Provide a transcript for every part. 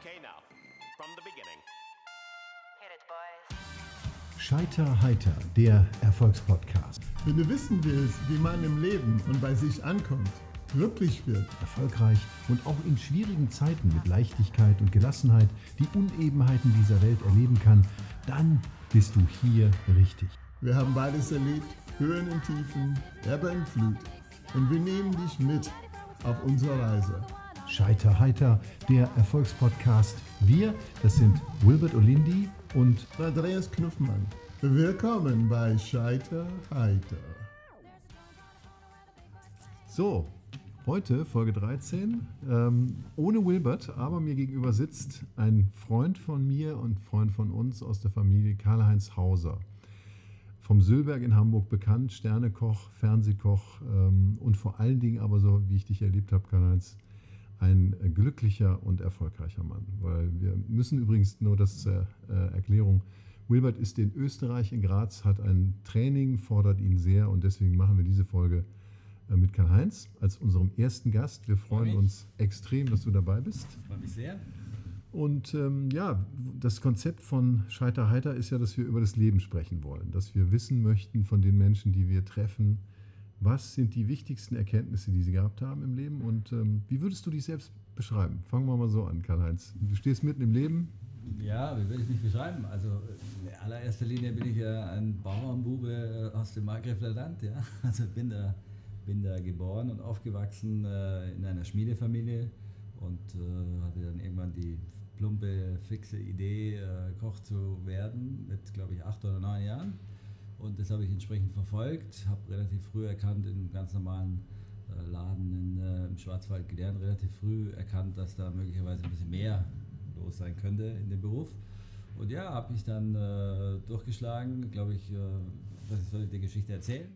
Okay, now, from the beginning. Hit it, boys. Scheiter heiter, der Erfolgspodcast. Wenn du wissen willst, wie man im Leben und bei sich ankommt, glücklich wird, Erfolgreich und auch in schwierigen Zeiten mit Leichtigkeit und Gelassenheit die Unebenheiten dieser Welt erleben kann, dann bist du hier richtig. wir haben beides erlebt, Höhen und Tiefen, Ebbe und Flut. Und wir nehmen dich mit auf unsere Reise. Scheiter heiter, der Erfolgspodcast. Wir, das sind Wilbert Olindi und Andreas Knuffmann. Willkommen bei Scheiter Heiter. So, heute Folge 13. Ähm, ohne Wilbert, aber mir gegenüber sitzt ein Freund von mir und Freund von uns aus der Familie, Karl-Heinz Hauser. Vom Sülberg in Hamburg bekannt, Sternekoch, Fernsehkoch ähm, und vor allen Dingen aber so, wie ich dich erlebt habe, Karl-Heinz, ein glücklicher und erfolgreicher Mann. Weil wir müssen übrigens nur das zur äh, Erklärung. Wilbert ist in Österreich, in Graz, hat ein Training, fordert ihn sehr und deswegen machen wir diese Folge äh, mit Karl-Heinz als unserem ersten Gast. Wir freuen uns extrem, dass du dabei bist. Freue mich sehr. Und ähm, ja, das Konzept von Scheiter Heiter ist ja, dass wir über das Leben sprechen wollen, dass wir wissen möchten von den Menschen, die wir treffen, was sind die wichtigsten Erkenntnisse, die sie gehabt haben im Leben und ähm, wie würdest du dich selbst beschreiben? Fangen wir mal so an, Karl-Heinz. Du stehst mitten im Leben. Ja, wie würde ich mich beschreiben? Also in allererster Linie bin ich ja ein Bauernbube aus dem Markgräfler Land. Ja? Also bin da, bin da geboren und aufgewachsen äh, in einer Schmiedefamilie und äh, hatte dann irgendwann die plumpe, fixe Idee, äh, Koch zu werden mit, glaube ich, acht oder neun Jahren. Und das habe ich entsprechend verfolgt, habe relativ früh erkannt, in einem ganz normalen äh, Laden in, äh, im Schwarzwald gelernt, relativ früh erkannt, dass da möglicherweise ein bisschen mehr los sein könnte in dem Beruf. Und ja, habe mich dann äh, durchgeschlagen, glaube ich, äh, was soll ich die Geschichte erzählen?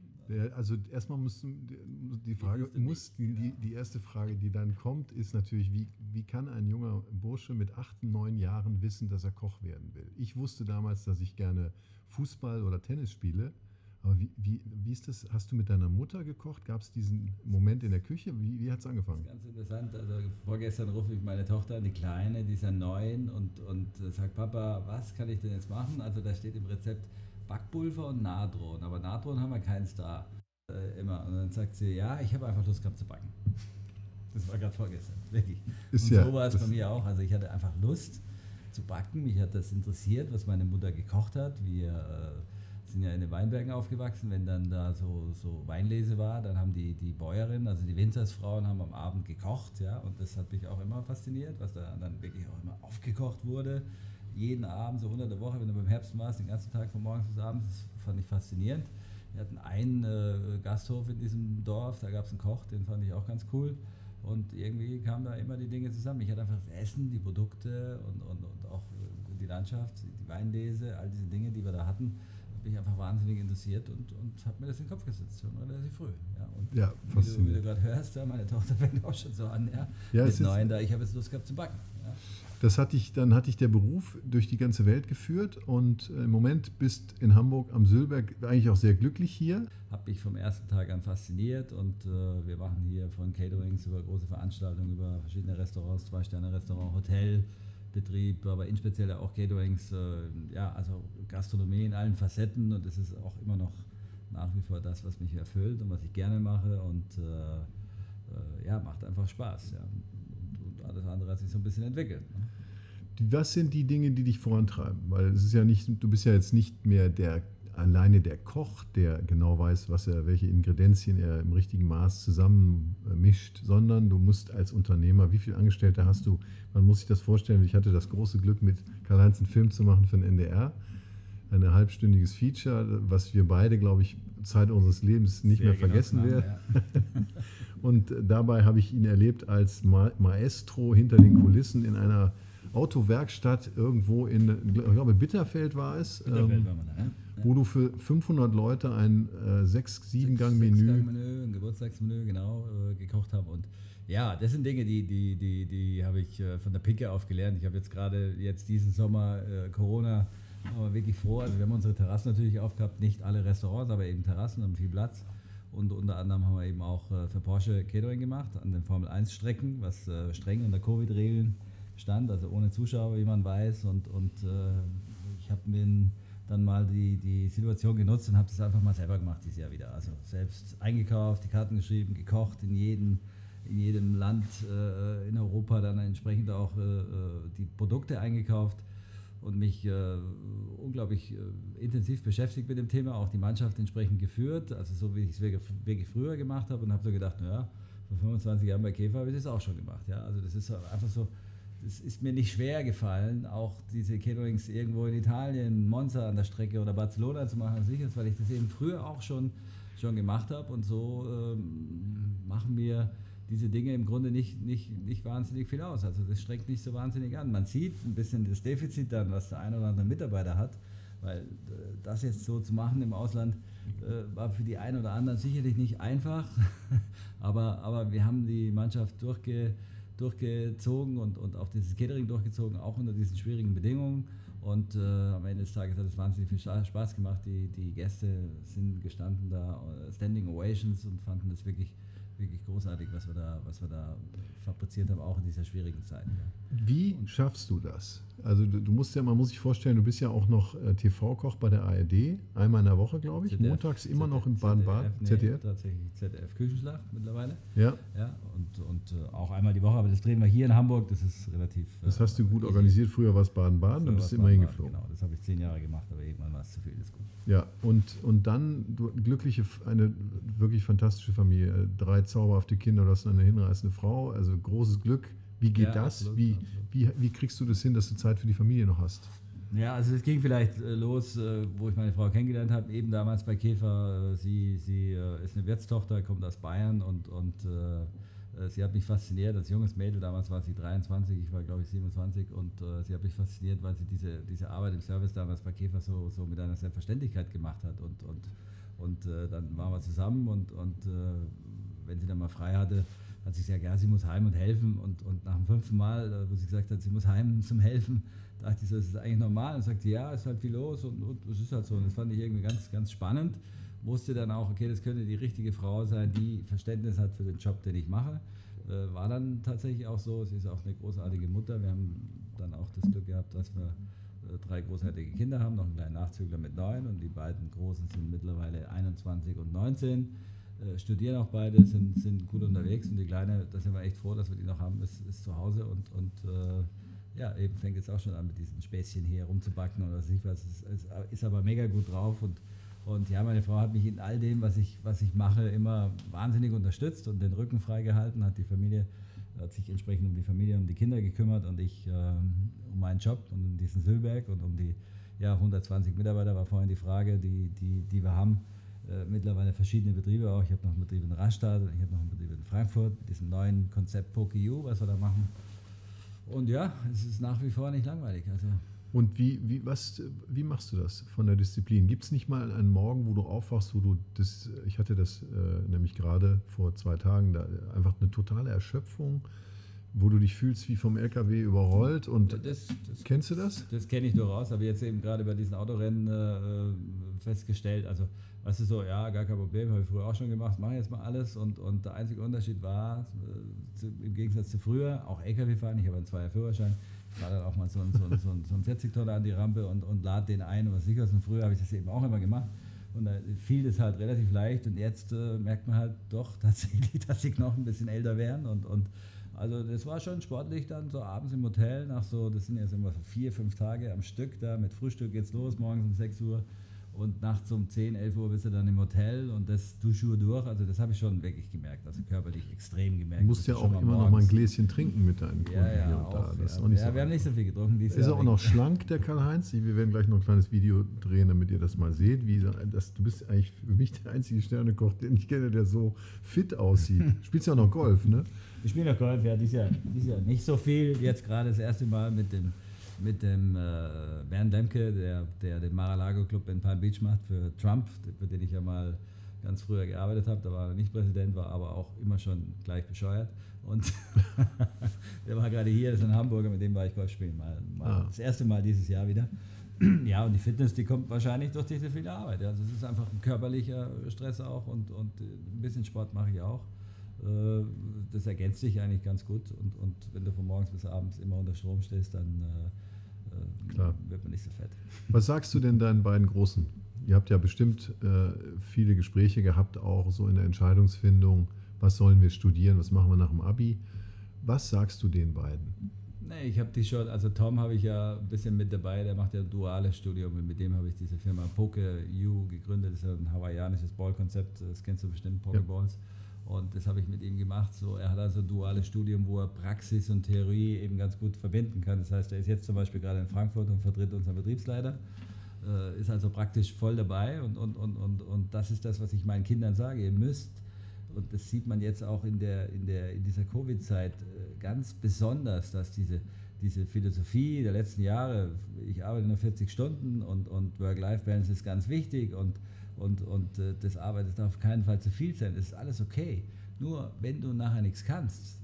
Also erstmal muss die Frage, ist der muss die, die, die erste Frage, die dann kommt, ist natürlich, wie, wie kann ein junger Bursche mit acht, neun Jahren wissen, dass er Koch werden will? Ich wusste damals, dass ich gerne Fußball oder Tennis spiele. Aber wie, wie, wie ist das? Hast du mit deiner Mutter gekocht? Gab es diesen Moment in der Küche? Wie, wie hat es angefangen? Ganz interessant. Also vorgestern rufe ich meine Tochter an, die Kleine, die ist ja neun und, und sagt, Papa, was kann ich denn jetzt machen? Also da steht im Rezept Backpulver und Natron, aber Natron haben wir keins da. Äh, immer. Und dann sagt sie, ja, ich habe einfach Lust gehabt zu backen. Das war gerade vorgestern, wirklich. Ist und ja- so war es bei mir auch. Also ich hatte einfach Lust zu backen. Mich hat das interessiert, was meine Mutter gekocht hat. Wir äh, sind ja in den Weinbergen aufgewachsen. Wenn dann da so, so Weinlese war, dann haben die, die Bäuerinnen, also die Winzersfrauen, haben am Abend gekocht. Ja? Und das hat mich auch immer fasziniert, was da dann wirklich auch immer aufgekocht wurde. Jeden Abend, so unter der Woche, wenn du beim Herbst warst, den ganzen Tag von morgens bis abends, das fand ich faszinierend. Wir hatten einen äh, Gasthof in diesem Dorf, da gab es einen Koch, den fand ich auch ganz cool. Und irgendwie kamen da immer die Dinge zusammen. Ich hatte einfach das Essen, die Produkte und, und, und auch äh, die Landschaft, die Weinlese, all diese Dinge, die wir da hatten, mich einfach wahnsinnig interessiert und, und habe mir das in den Kopf gesetzt, schon relativ früh. Ja, und Ja, wie du, wie du gerade hörst, ja, meine Tochter fängt auch schon so an, ja, Ja, mit neun da, ich habe jetzt Lust gehabt zu backen. Ja. Das hat dich, dann hat dich der Beruf durch die ganze Welt geführt und äh, im Moment bist in Hamburg am Sülberg eigentlich auch sehr glücklich hier. habe mich vom ersten Tag an fasziniert und äh, wir machen hier von Caterings über große Veranstaltungen, über verschiedene Restaurants, Zwei-Sterne-Restaurant, Hotelbetrieb, aber insbesondere auch Caterings, äh, ja, also Gastronomie in allen Facetten und es ist auch immer noch nach wie vor das, was mich erfüllt und was ich gerne mache und äh, äh, ja, macht einfach Spaß. Ja. Und, und alles andere hat sich so ein bisschen entwickelt. Ne? Was sind die Dinge, die dich vorantreiben? Weil es ist ja nicht, du bist ja jetzt nicht mehr der alleine der Koch, der genau weiß, was er, welche Ingredienzien er im richtigen Maß zusammenmischt, sondern du musst als Unternehmer, wie viele Angestellte hast du? Man muss sich das vorstellen. Ich hatte das große Glück, mit Karl-Heinz einen Film zu machen für den NDR. Ein halbstündiges Feature, was wir beide, glaube ich, Zeit unseres Lebens nicht Sehr mehr vergessen werden. ja. Und dabei habe ich ihn erlebt als Ma Maestro hinter den Kulissen in einer Autowerkstatt irgendwo in, ich glaube, Bitterfeld war es, Bitterfeld ähm, war man da, ja. Wo du für 500 Leute ein äh, 6-7-Gang-Menü. Sechsgang-Menü, ein Geburtstagsmenü, genau, äh, gekocht habe. Und ja, das sind Dinge, die, die, die, die habe ich äh, von der Picke auf gelernt. Ich habe jetzt gerade jetzt diesen Sommer äh, Corona, aber wirklich froh. Also wir haben unsere Terrassen natürlich aufgehabt, nicht alle Restaurants, aber eben Terrassen haben viel Platz. Und unter anderem haben wir eben auch äh, für Porsche Catering gemacht an den Formel 1 Strecken, was äh, streng unter Covid-Regeln stand, also ohne Zuschauer, wie man weiß. Und, und äh, ich habe mir dann mal die, die Situation genutzt und habe das einfach mal selber gemacht dieses Jahr wieder. Also selbst eingekauft, die Karten geschrieben, gekocht in jedem, in jedem Land äh, in Europa, dann entsprechend auch äh, äh die Produkte eingekauft und mich äh, unglaublich äh, intensiv beschäftigt mit dem Thema, auch die Mannschaft entsprechend geführt, also so wie ich es wirklich früher gemacht habe und habe so gedacht, naja, vor 25 Jahren bei Käfer habe ich das auch schon gemacht. Ja? Also das ist einfach so, es ist mir nicht schwer gefallen, auch diese Caterings irgendwo in Italien, Monza an der Strecke oder Barcelona zu machen, sicher, weil ich das eben früher auch schon, schon gemacht habe und so ähm, machen wir diese Dinge im Grunde nicht, nicht, nicht wahnsinnig viel aus. Also das streckt nicht so wahnsinnig an. Man sieht ein bisschen das Defizit dann, was der ein oder andere Mitarbeiter hat, weil äh, das jetzt so zu machen im Ausland äh, war für die einen oder anderen sicherlich nicht einfach, aber, aber wir haben die Mannschaft durchge, durchgezogen und, und auch dieses Catering durchgezogen, auch unter diesen schwierigen Bedingungen. Und äh, am Ende des Tages hat es wahnsinnig viel Spaß gemacht. Die, die Gäste sind gestanden da, äh, Standing Ovations und fanden das wirklich wirklich großartig, was wir da, was wir da fabriziert haben, auch in dieser schwierigen Zeit. Ja. Wie schaffst du das? Also du, du, musst ja, man muss sich vorstellen, du bist ja auch noch äh, TV-Koch bei der ARD, einmal in der Woche, glaube ich, ZDF, montags immer ZDF, noch im Baden-Baden. ZDF, ZDF? Nee, tatsächlich ZDF Küchenschlacht mittlerweile. Ja. Ja, und, und äh, auch einmal die Woche, aber das drehen wir hier in Hamburg, das ist relativ... Das hast du gut äh, organisiert, früher war es Baden-Baden, dann bist du immer hingeflogen. Genau, das habe ich zehn Jahre gemacht, aber irgendwann war es zu viel, das ist gut. Ja, und, und dann du, glückliche, eine wirklich fantastische Familie, drei zauberhafte Kinder, du hast eine hinreißende Frau, also großes Glück. Wie geht ja, das? Absolut, wie, absolut. Wie, wie kriegst du das hin, dass du Zeit für die Familie noch hast? Ja, also es ging vielleicht äh, los, äh, wo ich meine Frau kennengelernt habe, eben damals bei Käfer. Äh, sie sie ist eine Wirtstochter, kommt aus Bayern und, und sie hat mich fasziniert, als junges Mädel, damals war sie 23, ich war glaube ich 27 und sie hat mich fasziniert, weil sie diese, diese Arbeit im Service damals bei Käfer so, so mit einer Selbstverständlichkeit gemacht hat und, und, und dann waren wir zusammen und, und wenn sie dann mal frei hatte, hat sie gesagt, ja, sie muss heim und helfen und, und nach dem fünften Mal, wo sie gesagt hat, sie muss heim zum Helfen, dachte ich so, ist das eigentlich normal? Und sagte, ja, ist halt viel los und, und das ist halt so und das fand ich irgendwie ganz, ganz spannend wusste dann auch, okay, das könnte die richtige Frau sein, die Verständnis hat für den Job, den ich mache. Äh, war dann tatsächlich auch so. Sie ist auch eine großartige Mutter. Wir haben dann auch das Glück gehabt, dass wir äh, drei großartige Kinder haben, noch einen kleinen Nachzügler mit neun und die beiden Großen sind mittlerweile 21 und 19. Äh, studieren auch beide, sind, sind gut unterwegs und die Kleine, da sind wir echt froh, dass wir die noch haben, ist, ist zu Hause und, und äh, ja, eben fängt jetzt auch schon an mit diesen Späßchen hier rumzubacken oder was ich was. Ist, ist, ist aber mega gut drauf und und ja, meine Frau hat mich in all dem, was ich, was ich mache, immer wahnsinnig unterstützt und den Rücken freigehalten, hat die Familie, hat sich entsprechend um die Familie, um die Kinder gekümmert und ich äh, um meinen Job und um diesen Silberg und um die ja, 120 Mitarbeiter war vorhin die Frage, die, die, die wir haben. Äh, mittlerweile verschiedene Betriebe auch. Ich habe noch einen Betrieb in Rastatt ich habe noch einen Betrieb in Frankfurt mit diesem neuen Konzept PokeU, was wir da machen. Und ja, es ist nach wie vor nicht langweilig. Also und wie, wie, was, wie machst du das von der Disziplin? Gibt es nicht mal einen Morgen, wo du aufwachst, wo du das, ich hatte das äh, nämlich gerade vor zwei Tagen, da einfach eine totale Erschöpfung, wo du dich fühlst wie vom LKW überrollt und das, das, kennst du das? Das kenne ich durchaus, habe jetzt eben gerade bei diesen Autorennen äh, festgestellt. Also, weißt du so, ja, gar kein Problem, habe ich früher auch schon gemacht, mache jetzt mal alles und, und der einzige Unterschied war, äh, zu, im Gegensatz zu früher, auch LKW fahren, ich habe einen Zweier Führerschein, fahre dann auch mal so, ein, so, so, so ein 40-Tonner an die Rampe und, und lade den ein und was ich was. Und früher habe ich das eben auch immer gemacht. Und da fiel das halt relativ leicht und jetzt äh, merkt man halt doch tatsächlich, dass die Knochen ein bisschen älter werden. Und, und also das war schon sportlich dann so abends im Hotel nach so, das sind jetzt immer so vier, fünf Tage am Stück da. Mit Frühstück geht's los, morgens um 6 Uhr und nachts um 10, 11 Uhr bist du dann im Hotel und das Duschur durch. Also das habe ich schon wirklich gemerkt, also körperlich extrem gemerkt. Du musst ja auch immer noch mal ein Gläschen trinken mit deinen Kunden ja, ja, hier und da. Das ja, ist auch nicht ja, so wir haben nicht so viel getrunken. Ist er auch noch schlank, der Karl-Heinz? Wir werden gleich noch ein kleines Video drehen, damit ihr das mal seht. Wie, das, du bist eigentlich für mich der einzige Sternekoch, den ich kenne, der so fit aussieht. Spielst ja auch noch Golf, ne? Ich spiele noch Golf, ja, dieses Jahr, dieses Jahr nicht so viel. Jetzt gerade das erste Mal mit dem mit dem äh, Bernd Lemke, der, der den Mar-a-Lago Club in Palm Beach macht für Trump, für den ich ja mal ganz früher gearbeitet habe. Da war er nicht Präsident, war aber auch immer schon gleich bescheuert. Und der war gerade hier, das ist ein Hamburger, mit dem war ich Golf spielen. Mal, mal ah. Das erste Mal dieses Jahr wieder. ja, und die Fitness, die kommt wahrscheinlich durch diese viele Arbeit. Also es ist einfach ein körperlicher Stress auch und, und ein bisschen Sport mache ich auch. Äh, das ergänzt sich eigentlich ganz gut. Und, und wenn du von morgens bis abends immer unter Strom stehst, dann äh, äh, Klar. wird man nicht so fett. Was sagst du denn deinen beiden Großen? Ihr habt ja bestimmt äh, viele Gespräche gehabt, auch so in der Entscheidungsfindung. Was sollen wir studieren? Was machen wir nach dem Abi? Was sagst du den beiden? Nee, ich habe die schon, also Tom habe ich ja ein bisschen mit dabei, der macht ja ein duales Studium und mit dem habe ich diese Firma Poke U gegründet. Das ist ja ein hawaiianisches Ballkonzept, das kennst du bestimmt, Pokeballs. Und das habe ich mit ihm gemacht. So, er hat also ein duales Studium, wo er Praxis und Theorie eben ganz gut verbinden kann. Das heißt, er ist jetzt zum Beispiel gerade in Frankfurt und vertritt unseren Betriebsleiter. Äh, ist also praktisch voll dabei und, und, und, und, und das ist das, was ich meinen Kindern sage. Ihr müsst, und das sieht man jetzt auch in, der, in, der, in dieser Covid-Zeit äh, ganz besonders, dass diese, diese Philosophie der letzten Jahre, ich arbeite nur 40 Stunden und, und Work-Life-Balance ist ganz wichtig und, und, und äh, das Arbeit darf auf keinen Fall zu viel sein, das ist alles okay. Nur wenn du nachher nichts kannst,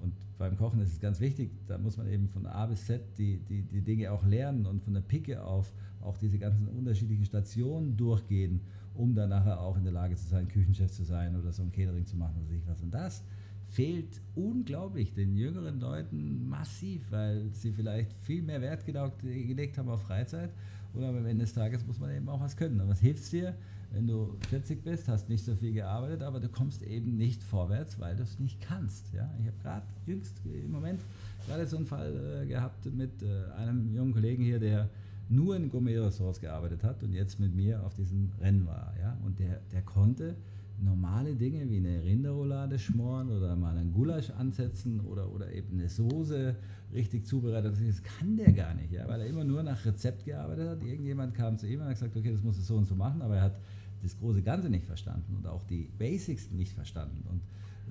und beim Kochen ist es ganz wichtig, da muss man eben von A bis Z die, die, die Dinge auch lernen und von der Picke auf auch diese ganzen unterschiedlichen Stationen durchgehen, um dann nachher auch in der Lage zu sein, Küchenchef zu sein oder so ein Catering zu machen oder sich was. Und das fehlt unglaublich den jüngeren Leuten massiv, weil sie vielleicht viel mehr Wert gelegt haben auf Freizeit. Und am Ende des Tages muss man eben auch was können. Und was hilft dir, wenn du 40 bist, hast nicht so viel gearbeitet, aber du kommst eben nicht vorwärts, weil du es nicht kannst. Ja? Ich habe gerade jüngst im Moment gerade so einen Fall äh, gehabt mit äh, einem jungen Kollegen hier, der nur in Gourmet-Ressorts gearbeitet hat und jetzt mit mir auf diesem Rennen war. Ja? Und der, der konnte normale Dinge wie eine Rinderroulade schmoren oder mal einen Gulasch ansetzen oder, oder eben eine Soße richtig zubereitet. Das kann der gar nicht, ja? weil er immer nur nach Rezept gearbeitet hat. Irgendjemand kam zu ihm und hat gesagt, okay, das musst du so und so machen, aber er hat das große Ganze nicht verstanden und auch die Basics nicht verstanden. Und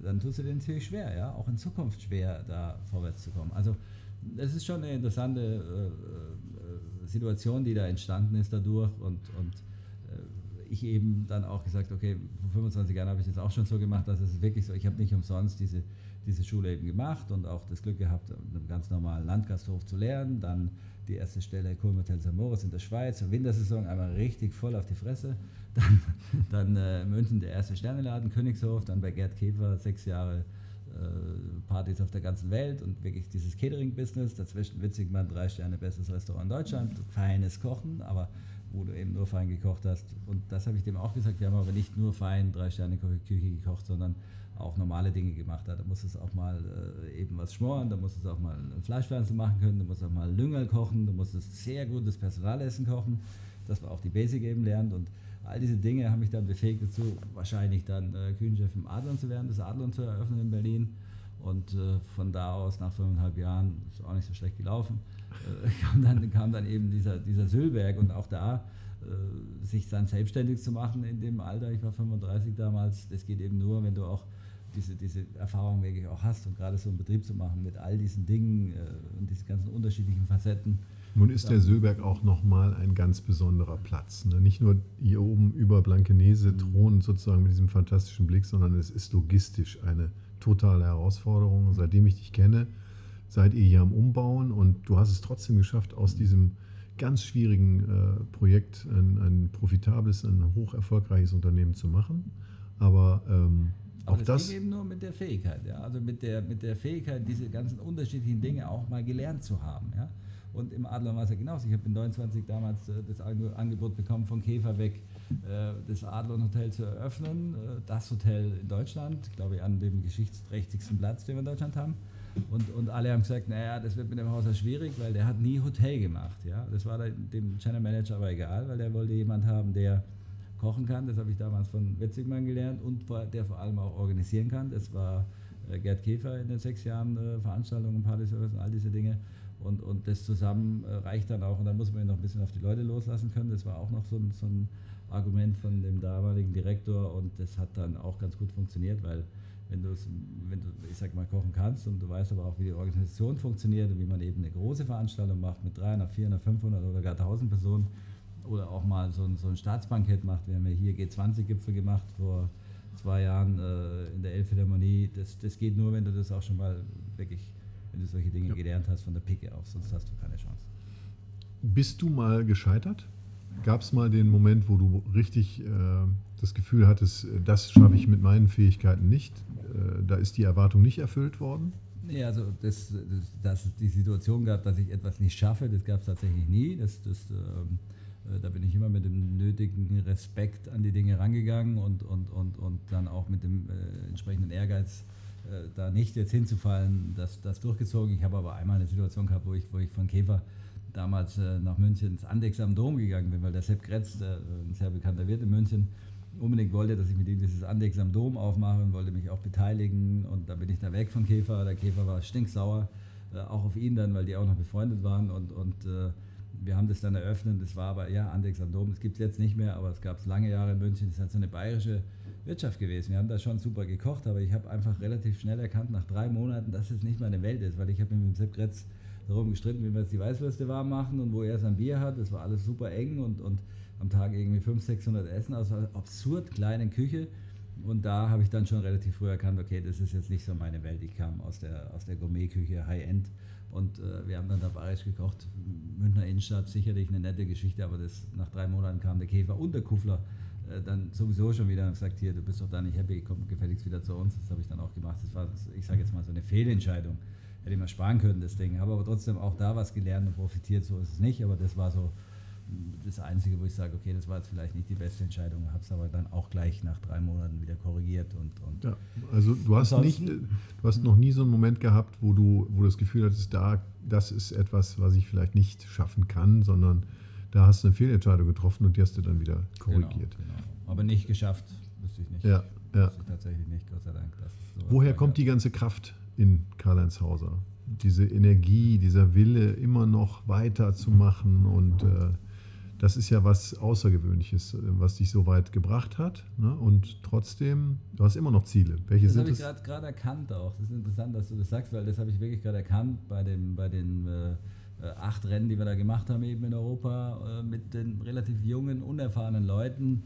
dann tust du dir natürlich schwer, ja, auch in Zukunft schwer, da vorwärts zu kommen. Also es ist schon eine interessante äh, äh, Situation, die da entstanden ist dadurch und, und ich eben dann auch gesagt, okay, vor 25 Jahren habe ich das auch schon so gemacht, dass es wirklich so, ich habe nicht umsonst diese, diese Schule eben gemacht und auch das Glück gehabt, einen ganz normalen Landgasthof zu lernen, dann die erste Stelle Kulmertel Samoris in der Schweiz, Wintersaison einmal richtig voll auf die Fresse, dann, dann äh, München der erste Sterneladen, Königshof, dann bei Gerd Käfer sechs Jahre äh, Partys auf der ganzen Welt und wirklich dieses Catering-Business. Dazwischen Witzigmann, drei Sterne, bestes Restaurant in Deutschland, feines Kochen, aber wo du eben nur fein gekocht hast. Und das habe ich dem auch gesagt. Wir haben aber nicht nur fein drei Sterne Küche gekocht, sondern auch normale Dinge gemacht Da muss es auch mal äh, eben was schmoren, da muss es auch mal ein Fleischpflanze machen können, da muss auch mal Lüngel kochen, da muss es sehr gutes Personalessen kochen, dass man auch die Basic eben lernt. Und all diese Dinge haben mich dann befähigt dazu, wahrscheinlich dann äh, Küchenchef im Adlon zu werden, das Adlon zu eröffnen in Berlin. Und äh, von da aus, nach fünfeinhalb Jahren, ist auch nicht so schlecht gelaufen, kam, dann, kam dann eben dieser, dieser Sülberg und auch da äh, sich dann selbstständig zu machen in dem Alter, ich war 35 damals, das geht eben nur, wenn du auch diese, diese Erfahrung wirklich auch hast und gerade so einen Betrieb zu machen mit all diesen Dingen äh, und diesen ganzen unterschiedlichen Facetten nun ist der Söberg auch nochmal ein ganz besonderer Platz. Ne? Nicht nur hier oben über Blankenese Mhm. thronen sozusagen mit diesem fantastischen Blick, sondern es ist logistisch eine totale Herausforderung. Seitdem ich dich kenne, seid ihr hier am Umbauen und du hast es trotzdem geschafft, aus diesem ganz schwierigen äh, Projekt ein, ein profitables, ein hoch erfolgreiches Unternehmen zu machen. Aber ähm, Aber auch das, das, ging eben nur mit der Fähigkeit, ja. Also mit der, mit der Fähigkeit, diese ganzen unterschiedlichen Dinge auch mal gelernt zu haben, ja. Und im Adler war es ja genauso. Ich habe in 29 damals äh, das Ange- Angebot bekommen, von Käfer weg äh, das Adlon Hotel zu eröffnen. Äh, das Hotel in Deutschland, glaube ich, an dem geschichtsträchtigsten Platz, den wir in Deutschland haben. Und, und alle haben gesagt, naja, das wird mit dem Haus ja schwierig, weil der hat nie Hotel gemacht. Ja? Das war dem Channel Manager aber egal, weil der wollte jemand haben, der kochen kann. Das habe ich damals von Witzigmann gelernt und der vor allem auch organisieren kann. Das war äh, Gerd Käfer in den sechs Jahren äh, Veranstaltungen, Partyservice und all diese Dinge. Und, und das zusammen äh, reicht dann auch. Und dann muss man ihn noch ein bisschen auf die Leute loslassen können. Das war auch noch so ein, so ein Argument von dem damaligen Direktor und das hat dann auch ganz gut funktioniert, weil wenn du es, wenn du, ich sag mal, kochen kannst und du weißt aber auch, wie die Organisation funktioniert und wie man eben eine große Veranstaltung macht mit 300, 400, 500 oder gar 1000 Personen oder auch mal so ein, so ein Staatsbankett macht. Wir haben ja hier G20-Gipfel gemacht vor zwei Jahren äh, in der Elbphilharmonie. Das, das geht nur, wenn du das auch schon mal wirklich, wenn du solche Dinge gelernt hast von der Picke auf, sonst hast du keine Chance. bist du mal gescheitert? Gab es mal den Moment, wo du richtig äh, das Gefühl hattest, äh, das schaffe ich mit meinen Fähigkeiten nicht? Äh, da ist die Erwartung nicht erfüllt worden? Nee, also das, das, dass es die Situation gab, dass ich etwas nicht schaffe, das gab es tatsächlich nie. Das, das, ähm, äh, da bin ich immer mit dem nötigen Respekt an die Dinge rangegangen und, und, und, und dann auch mit dem äh, entsprechenden Ehrgeiz, äh, da nicht jetzt hinzufallen, das, das durchgezogen. Ich habe aber einmal eine Situation gehabt, wo ich, wo ich von Käfer damals äh, nach München ins Andex am Dom gegangen bin, weil der Sepp Kretz, der, ein sehr bekannter Wirt in München, unbedingt wollte, dass ich mit ihm dieses Andex am Dom aufmache und wollte mich auch beteiligen. Und da bin ich da weg von Käfer. Der Käfer war stinksauer, äh, auch auf ihn dann, weil die auch noch befreundet waren. Und, und äh, wir haben das dann eröffnet. Das war aber, ja, Andex am Dom, das gibt es jetzt nicht mehr, aber es gab es lange Jahre in München. Das ist halt so eine bayerische Wirtschaft gewesen. Wir haben da schon super gekocht, aber ich habe einfach relativ schnell erkannt, nach drei Monaten, dass es nicht meine Welt ist, weil ich habe mit dem Sepp Kretz darum gestritten, wie wir jetzt die Weißwürste warm machen und wo er sein Bier hat. Das war alles super eng und, und am Tag irgendwie 500, 600 Essen aus einer absurd kleinen Küche. Und da habe ich dann schon relativ früh erkannt, okay, das ist jetzt nicht so meine Welt. Ich kam aus der, aus der Gourmet-Küche, High-End. Und äh, wir haben dann da bayerisch gekocht. Münchner Innenstadt, sicherlich eine nette Geschichte, aber das, nach drei Monaten kam der Käfer und der Kuffler äh, dann sowieso schon wieder und gesagt, hier, du bist doch da nicht happy, komm gefälligst wieder zu uns. Das habe ich dann auch gemacht. Das war, ich sage jetzt mal, so eine Fehlentscheidung. Hätte ich mal sparen können, das Ding. Habe aber trotzdem auch da was gelernt und profitiert, so ist es nicht. Aber das war so das Einzige, wo ich sage, okay, das war jetzt vielleicht nicht die beste Entscheidung, habe es aber dann auch gleich nach drei Monaten wieder korrigiert. Und, und ja, also du hast, nicht, du hast noch nie so einen Moment gehabt, wo du, wo du das Gefühl hattest, da, das ist etwas, was ich vielleicht nicht schaffen kann, sondern da hast du eine Fehlentscheidung getroffen und die hast du dann wieder korrigiert. Genau, genau. Aber nicht geschafft, wüsste ich nicht. Ja, ja. tatsächlich nicht, Gott sei Dank. Woher kommt die ganze Kraft in Karl-Heinz Hauser? Diese Energie, dieser Wille, immer noch weiterzumachen und äh, das ist ja was Außergewöhnliches, was dich so weit gebracht hat. Ne? Und trotzdem, du hast immer noch Ziele. Welche das sind habe ich gerade erkannt auch. Das ist interessant, dass du das sagst, weil das habe ich wirklich gerade erkannt bei, dem, bei den äh, acht Rennen, die wir da gemacht haben eben in Europa, äh, mit den relativ jungen, unerfahrenen Leuten,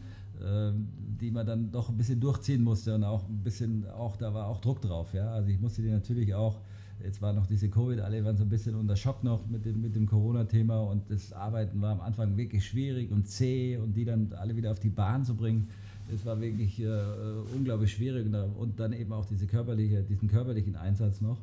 die man dann doch ein bisschen durchziehen musste und auch ein bisschen, auch da war auch Druck drauf. Ja? Also ich musste die natürlich auch Jetzt war noch diese Covid, alle waren so ein bisschen unter Schock noch mit dem, mit dem Corona-Thema und das Arbeiten war am Anfang wirklich schwierig und zäh und die dann alle wieder auf die Bahn zu bringen, das war wirklich äh, unglaublich schwierig und dann eben auch diese körperliche, diesen körperlichen Einsatz noch.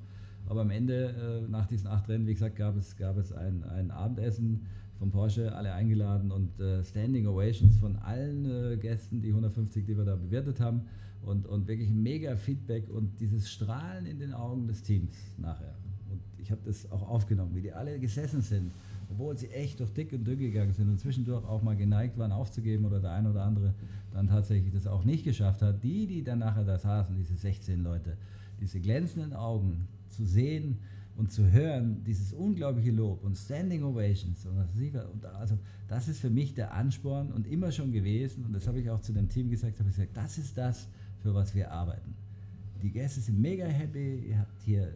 Aber am Ende, äh, nach diesen acht Rennen, wie gesagt, gab es, gab es ein, ein Abendessen von Porsche, alle eingeladen und äh, Standing Ovations von allen äh, Gästen, die 150, die wir da bewertet haben und, und wirklich mega Feedback und dieses Strahlen in den Augen des Teams nachher. Und ich habe das auch aufgenommen, wie die alle gesessen sind, obwohl sie echt durch dick und dünn gegangen sind und zwischendurch auch mal geneigt waren aufzugeben oder der ein oder andere dann tatsächlich das auch nicht geschafft hat. Die, die dann nachher da saßen, diese 16 Leute, diese glänzenden Augen zu sehen, und zu hören, dieses unglaubliche Lob und Standing Ovations und und also das ist für mich der Ansporn und immer schon gewesen und das habe ich auch zu dem Team gesagt, habe ich gesagt, das ist das, für was wir arbeiten. Die Gäste sind mega happy, ihr habt hier äh,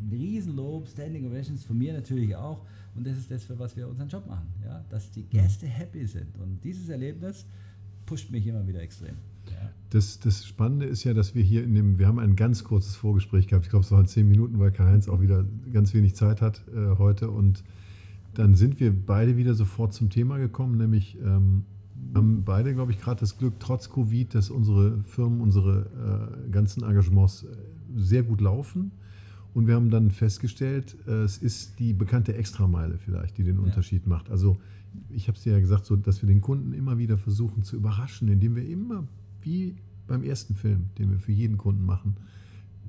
ein Riesenlob, Standing Ovations von mir natürlich auch und das ist das, für was wir unseren Job machen, ja? dass die Gäste happy sind und dieses Erlebnis pusht mich immer wieder extrem. Das, das Spannende ist ja, dass wir hier in dem, wir haben ein ganz kurzes Vorgespräch gehabt, ich glaube es waren zehn Minuten, weil Karl-Heinz auch wieder ganz wenig Zeit hat äh, heute und dann sind wir beide wieder sofort zum Thema gekommen, nämlich ähm, haben beide, glaube ich, gerade das Glück, trotz Covid, dass unsere Firmen, unsere äh, ganzen Engagements äh, sehr gut laufen. Und wir haben dann festgestellt, äh, es ist die bekannte Extrameile vielleicht, die den ja. Unterschied macht. Also ich habe es dir ja gesagt, so, dass wir den Kunden immer wieder versuchen zu überraschen, indem wir immer, wie beim ersten Film, den wir für jeden Kunden machen,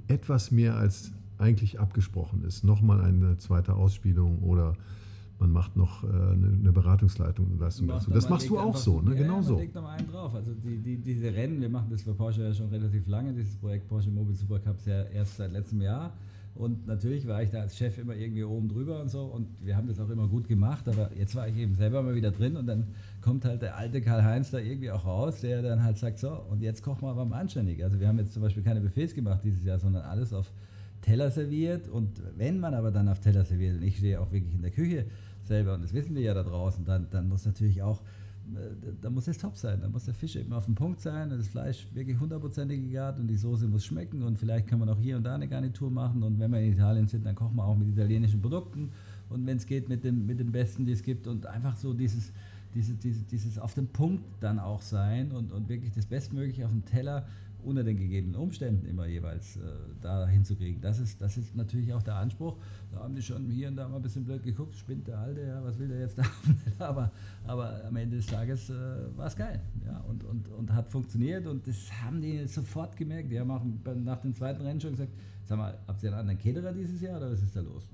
etwas mehr als eigentlich abgesprochen ist. Nochmal eine zweite Ausspielung oder man macht noch äh, eine, Beratungsleitung dazu. Das machst du auch so, ne? Ja, genau so. legt noch einen drauf. Also die, die, diese Rennen, wir machen das für Porsche ja schon relativ lange, dieses Projekt Porsche Mobile Supercup ja erst seit letztem Jahr. Und natürlich war ich da als Chef immer irgendwie oben drüber und so. Und wir haben das auch immer gut gemacht. Aber jetzt war ich eben selber mal wieder drin und dann kommt halt der alte Karl-Heinz da irgendwie auch raus, der dann halt sagt: So, und jetzt kochen wir aber mal anständig. Also, wir haben jetzt zum Beispiel keine Buffets gemacht dieses Jahr, sondern alles auf Teller serviert. Und wenn man aber dann auf Teller serviert, und ich stehe auch wirklich in der Küche, selber, und das wissen wir ja da draußen, dann, dann muss natürlich auch, äh, da muss es top sein, da muss der Fisch eben auf dem Punkt sein, das Fleisch wirklich hundertprozentig gegart und die Soße muss schmecken und vielleicht kann man auch hier und da eine Garnitur machen und wenn wir in Italien sind, dann kochen wir auch mit italienischen Produkten und wenn es geht mit dem, mit dem Besten, die es gibt und einfach so dieses, diese, diese, dieses auf den Punkt dann auch sein und, und wirklich das Bestmögliche auf dem Teller unter den gegebenen Umständen immer jeweils äh, da hinzukriegen. Das ist, das ist natürlich auch der Anspruch. Da haben die schon hier und da mal ein bisschen blöd geguckt, spinnt der Alte, ja, was will der jetzt da? aber, aber am Ende des Tages äh, war es geil ja, und, und, und hat funktioniert und das haben die sofort gemerkt. Die haben auch nach dem zweiten Rennen schon gesagt, sag mal, habt ihr einen anderen Caterer dieses Jahr oder was ist da los?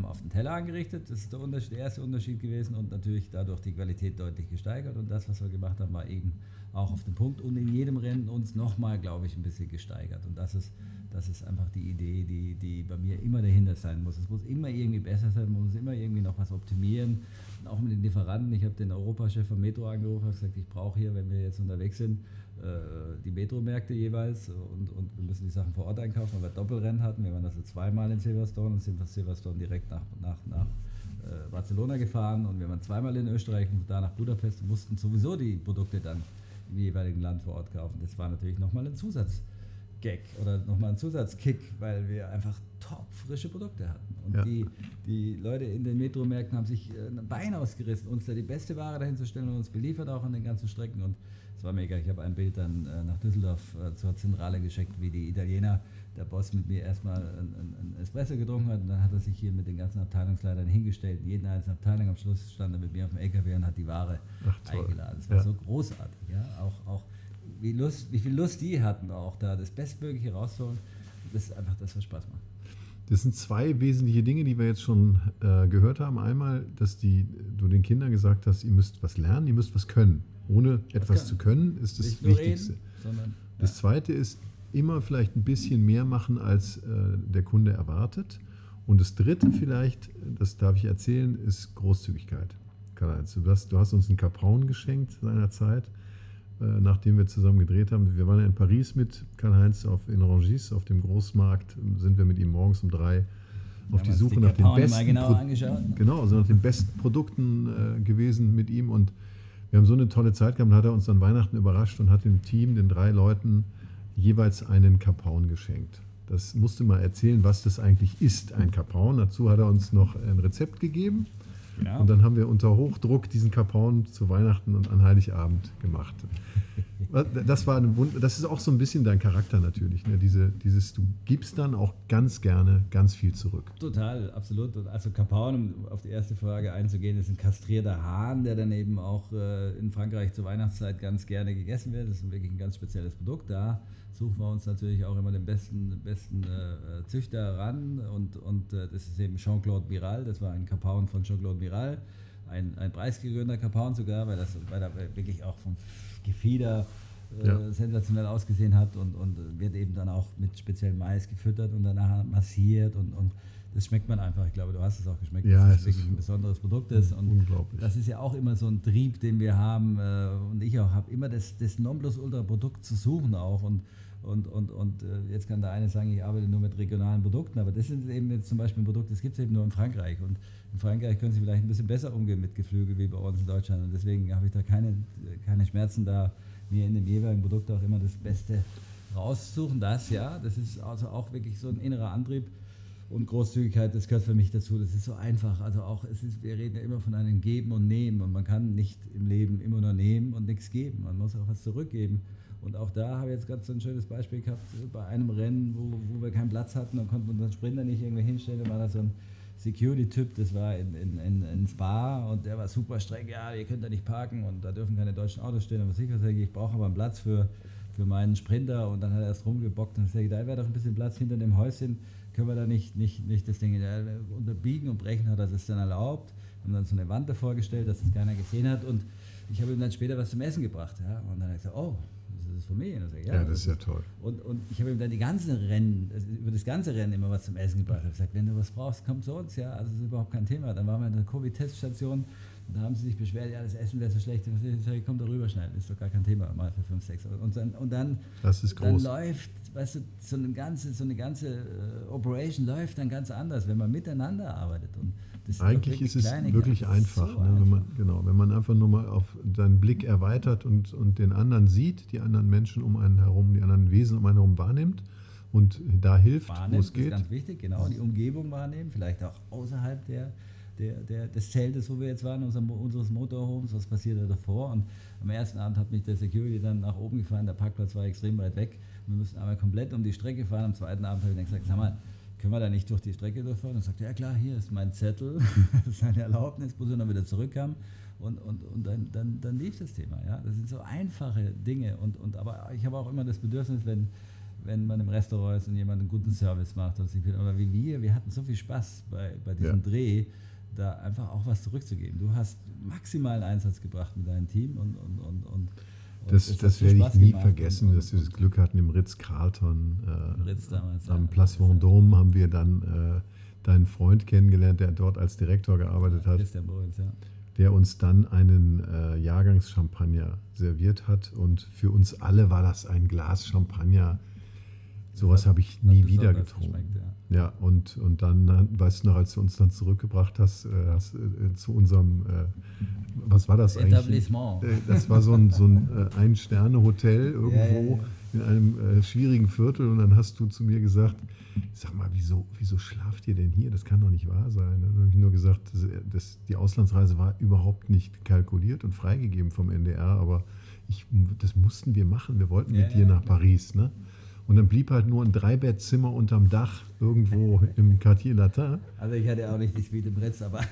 Haben auf den Teller angerichtet, das ist der, der erste Unterschied gewesen und natürlich dadurch die Qualität deutlich gesteigert und das, was wir gemacht haben, war eben auch auf den Punkt und in jedem Rennen uns nochmal, glaube ich, ein bisschen gesteigert. Und das ist, das ist einfach die Idee, die, die bei mir immer dahinter sein muss. Es muss immer irgendwie besser sein, man muss immer irgendwie noch was optimieren. Und auch mit den Lieferanten. Ich habe den Europachef von Metro angerufen und gesagt, ich brauche hier, wenn wir jetzt unterwegs sind, äh, die Metro-Märkte jeweils und, und wir müssen die Sachen vor Ort einkaufen, weil wir Doppelrennen hatten. Wir waren also zweimal in Silverstone und sind von Silverstone direkt nach, nach, nach äh, Barcelona gefahren und wir waren zweimal in Österreich und da nach Budapest und mussten sowieso die Produkte dann im jeweiligen Land vor Ort kaufen. Das war natürlich nochmal ein Zusatzgag oder nochmal ein Zusatzkick, weil wir einfach top frische Produkte hatten. Und Ja. die, die Leute in den Metromärkten haben sich äh, ein Bein ausgerissen, uns da die beste Ware dahin zu stellen und uns beliefert auch an den ganzen Strecken. Und es war mega. Ich habe ein Bild dann äh, nach Düsseldorf äh, zur Zentrale geschickt, wie die Italiener, der Boss mit mir erstmal ein, Espresso getrunken hat und dann hat er sich hier mit den ganzen Abteilungsleitern hingestellt. Jeden einzelnen Abteilung am Schluss stand er mit mir auf dem LKW und hat die Ware Ach, eingeladen. Das war Ja. so großartig. Ja? Auch, auch wie, Lust, wie viel Lust die hatten, auch da das Bestmögliche rauszuholen. Das ist einfach das, was Spaß macht. Das sind zwei wesentliche Dinge, die wir jetzt schon äh, gehört haben. Einmal, dass die, du den Kindern gesagt hast, ihr müsst was lernen, ihr müsst was können. Ohne etwas können. zu können ist das Nicht Wichtigste. reden, sondern Das zweite ist, immer vielleicht ein bisschen mehr machen, als äh, der Kunde erwartet. Und das dritte vielleicht, das darf ich erzählen, ist Großzügigkeit. Karl-Heinz, du hast, du hast uns einen Kapraun geschenkt seinerzeit, nachdem wir zusammen gedreht haben. Wir waren ja in Paris mit Karl-Heinz in Rangis, auf dem Großmarkt, sind wir mit ihm morgens um drei auf die Suche die nach den besten angeschaut. Genau, also nach den besten Produkten äh, gewesen mit ihm und wir haben so eine tolle Zeit gehabt, dann hat er uns an Weihnachten überrascht und hat dem Team, den drei Leuten, jeweils einen Kapaun geschenkt. Das musste mal erzählen, was das eigentlich ist, ein Kapaun. Dazu hat er uns noch ein Rezept gegeben. Genau. Und dann haben wir unter Hochdruck diesen Kapaun zu Weihnachten und an Heiligabend gemacht. Das, war eine Wund das ist auch so ein bisschen dein Charakter natürlich. Ne? Diese, dieses, du gibst dann auch ganz gerne ganz viel zurück. Total, absolut. Also Kapaun, um auf die erste Frage einzugehen, ist ein kastrierter Hahn, der dann eben auch äh, in Frankreich zur Weihnachtszeit ganz gerne gegessen wird. Das ist wirklich ein ganz spezielles Produkt. Da suchen wir uns natürlich auch immer den besten, besten äh, Züchter ran. Und, und äh, das ist eben Jean-Claude Miral. Das war ein Kapaun von Jean-Claude Miral. Ein, ein preisgekrönter Kapaun sogar, weil, das, weil er wirklich auch vom Gefieder äh, Ja. sensationell ausgesehen hat und, und wird eben dann auch mit speziellem Mais gefüttert und danach massiert und, und das schmeckt man einfach. Ich glaube, du hast es auch geschmeckt, Ja, dass es wirklich ein besonderes Produkt ist. Und unglaublich. Das ist ja auch immer so ein Trieb, den wir haben äh, und ich auch habe, immer das, das Nonplusultra-Produkt zu suchen auch und und, und, und äh, jetzt kann der eine sagen, ich arbeite nur mit regionalen Produkten, aber das ist eben jetzt zum Beispiel ein Produkt, das gibt es eben nur in Frankreich. Und in Frankreich können sie vielleicht ein bisschen besser umgehen mit Geflügel wie bei uns in Deutschland. Und deswegen habe ich da keine, keine Schmerzen, da mir in dem jeweiligen Produkt auch immer das Beste rauszusuchen. Das ja, das ist also auch wirklich so ein innerer Antrieb. Und Großzügigkeit, das gehört für mich dazu. Das ist so einfach. Also auch, es ist, wir reden ja immer von einem Geben und Nehmen. Und man kann nicht im Leben immer nur nehmen und nichts geben. Man muss auch was zurückgeben. Und auch da habe ich jetzt gerade so ein schönes Beispiel gehabt, bei einem Rennen, wo, wo wir keinen Platz hatten, dann konnten unseren Sprinter nicht irgendwie hinstellen, da war da so ein Security-Typ, das war in, in, in, in Spa und der war super streng, ja, ihr könnt da nicht parken und da dürfen keine deutschen Autos stehen. Und was ich sage, ich brauche aber einen Platz für, für meinen Sprinter und dann hat er erst rumgebockt und ich sage, da wäre doch ein bisschen Platz hinter dem Häuschen, können wir da nicht, nicht, nicht das Ding da unterbiegen und brechen, hat er das dann erlaubt. Haben dann so eine Wand davor gestellt, dass das keiner gesehen hat und ich habe ihm dann später was zum Essen gebracht. Ja? Und dann hat er gesagt, oh, das ist ich sage, Ja, das ist ja toll. und, und ich habe ihm dann die ganzen Rennen, also über das ganze Rennen immer was zum Essen gebracht. Ich habe gesagt, wenn du was brauchst, komm zu uns, ja, also das ist überhaupt kein Thema. Dann waren wir in der Covid-Teststation und da haben sie sich beschwert, ja, das Essen wäre so schlecht. Ich sage, komm da rüber schnell, ist doch gar kein Thema, mal für 5, 6 Und dann, und dann, Das ist dann groß. läuft, weißt du, so eine ganze, so eine ganze äh, Operation läuft dann ganz anders, wenn man miteinander arbeitet. Und das Eigentlich ist es wirklich Das ist einfach, so ne, wenn man genau, wenn man einfach nur mal auf seinen Blick erweitert und, und den anderen sieht, die anderen Menschen um einen herum, die anderen Wesen um einen herum wahrnimmt und da hilft, wo es ist geht. ganz wichtig, genau, die Umgebung wahrnehmen, vielleicht auch außerhalb der, der, der, des Zeltes, wo wir jetzt waren, unser, unseres Motorhomes, was passiert da davor. Und am ersten Abend hat mich der Security dann nach oben gefahren, der Parkplatz war extrem weit weg. Wir mussten einmal komplett um die Strecke fahren. Am zweiten Abend habe ich dann gesagt, sag mal, können wir da nicht durch die Strecke durchfahren? Und sagt, ja klar, hier ist mein Zettel, das ist eine Erlaubnis, muss ich dann wieder zurückkommen. Und, und, und dann, dann, dann lief das Thema. Ja? Das sind so einfache Dinge. Und, und, aber ich habe auch immer das Bedürfnis, wenn, wenn man im Restaurant ist und jemand einen guten Service macht. Und ich bin, aber wie wir, wir hatten so viel Spaß bei, bei diesem Ja. Dreh, da einfach auch was zurückzugeben. Du hast maximalen Einsatz gebracht mit deinem Team und, und, und, und Das, das werde ich nie vergessen, und, dass wir das Glück hatten im Ritz-Carlton. Äh, Ritz damals, am ja. Place Vendôme haben wir dann äh, deinen Freund kennengelernt, der dort als Direktor gearbeitet hat, Christian Boris, ja. der uns dann einen äh, Jahrgangschampagner serviert hat. Und für uns alle war das ein Glas Champagner. Sowas habe ich nie wieder getrunken. ja. Ja, und, und dann, äh, weißt du noch, als du uns dann zurückgebracht hast, äh, hast äh, zu unserem, äh, was war das eigentlich? Etablissement. Äh, Das war so ein, so ein äh, Ein-Sterne-Hotel irgendwo Ja, ja, ja. in einem äh, schwierigen Viertel und dann hast du zu mir gesagt, sag mal, wieso, wieso schlaft ihr denn hier? Das kann doch nicht wahr sein. Und dann habe ich nur gesagt, das, das, die Auslandsreise war überhaupt nicht kalkuliert und freigegeben vom NDR, aber ich, das mussten wir machen. Wir wollten Ja, mit dir ja, nach Paris. Ne? Und dann blieb halt nur ein Dreibettzimmer unterm Dach irgendwo im Quartier Latin. Also ich hatte auch nicht die Suite im Ritz, aber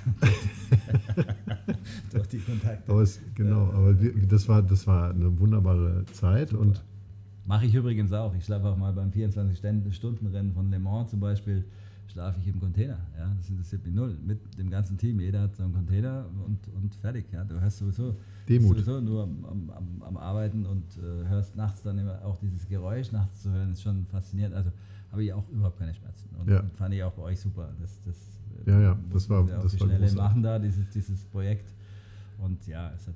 durch die Kontakte. Es, genau, aber wir, das, war, das war eine wunderbare Zeit und Mache ich übrigens auch. Ich schlafe auch mal beim 24-Stunden-Rennen von Le Mans zum Beispiel, schlafe ich im Container. Ja? Das interessiert mich null. Mit dem ganzen Team. Jeder hat so einen Container und, und fertig. Ja? Du hast sowieso, Demut. sowieso nur am, am, am, Arbeiten und äh, hörst nachts dann immer auch dieses Geräusch nachts zu hören, ist schon faszinierend. Also habe ich auch überhaupt keine Schmerzen. Und Ja. fand ich auch bei euch super. Das, das, Ja, ja, das war- das die war Schnelle großartig. machen da, dieses, dieses Projekt. Und ja, es hat.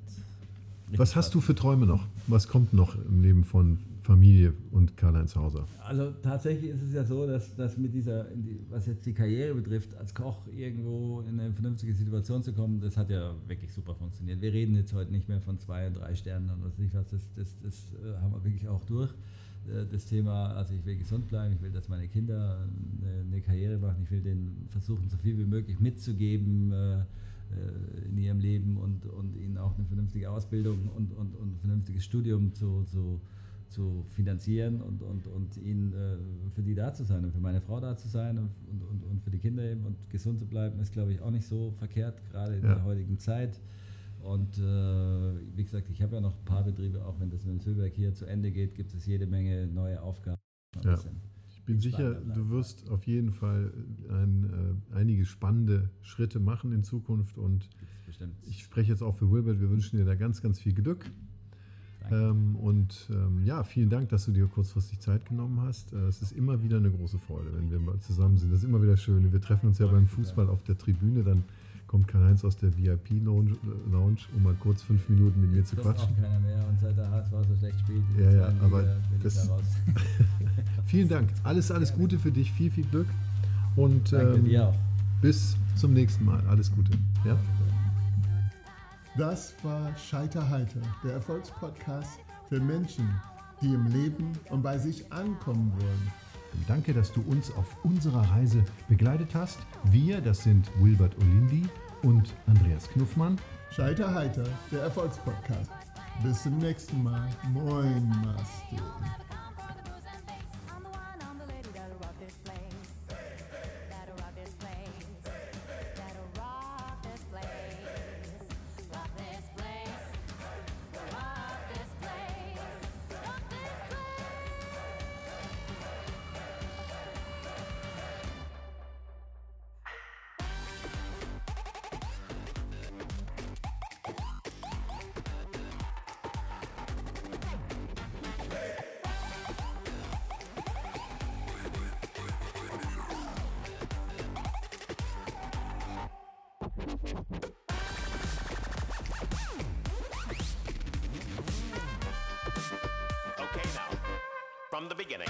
Was hast du für Träume noch? Was kommt noch im Leben von Familie und Karl-Heinz Hauser? Also tatsächlich ist es ja so, dass, dass mit dieser, was jetzt die Karriere betrifft, als Koch irgendwo in eine vernünftige Situation zu kommen, das hat ja wirklich super funktioniert. Wir reden jetzt heute nicht mehr von zwei und drei Sternen und was ich was, das, das, das äh, haben wir wirklich auch durch. Äh, Das Thema, also ich will gesund bleiben, ich will, dass meine Kinder eine, Karriere machen, ich will denen versuchen, so viel wie möglich mitzugeben äh, in ihrem Leben und, und ihnen auch eine vernünftige Ausbildung und, und, und ein vernünftiges Studium zu, zu, zu finanzieren und, und, und ihnen äh, für die da zu sein und für meine Frau da zu sein und, und, und, und für die Kinder eben und gesund zu bleiben, ist glaube ich auch nicht so verkehrt, gerade in Ja. der heutigen Zeit. Und äh, wie gesagt, ich habe ja noch ein paar Betriebe, auch wenn das mit dem Füllwerk hier zu Ende geht, gibt es jede Menge neue Aufgaben. Ja. Ich bin sicher, du wirst auf jeden Fall ein, äh, einige spannende Schritte machen in Zukunft und ich spreche jetzt auch für Wilbert. Wir wünschen dir da ganz, ganz viel Glück. Ähm, und ähm, ja, vielen Dank, dass du dir kurzfristig Zeit genommen hast. Äh, es ist immer wieder eine große Freude, wenn wir mal zusammen sind. Das ist immer wieder schön. Wir treffen uns ja beim Fußball auf der Tribüne. Dann kommt Karl-Heinz aus der VIP-Lounge, Lounge, um mal kurz fünf Minuten mit mir zu quatschen. auch keiner mehr und seit der HSV so schlecht spielt, Ja, ja, aber das-. Vielen Dank. Alles, alles Gute für dich. Viel, viel Glück. Und ähm, bis zum nächsten Mal. Alles Gute. Ja? Das war Scheiterheiter, der Erfolgspodcast für Menschen, die im Leben und bei sich ankommen wollen. Danke, dass du uns auf unserer Reise begleitet hast. Wir, das sind Wilbert Olindi und Andreas Knuffmann. Scheiterheiter, der Erfolgspodcast. Bis zum nächsten Mal. Moin, Master. From the beginning.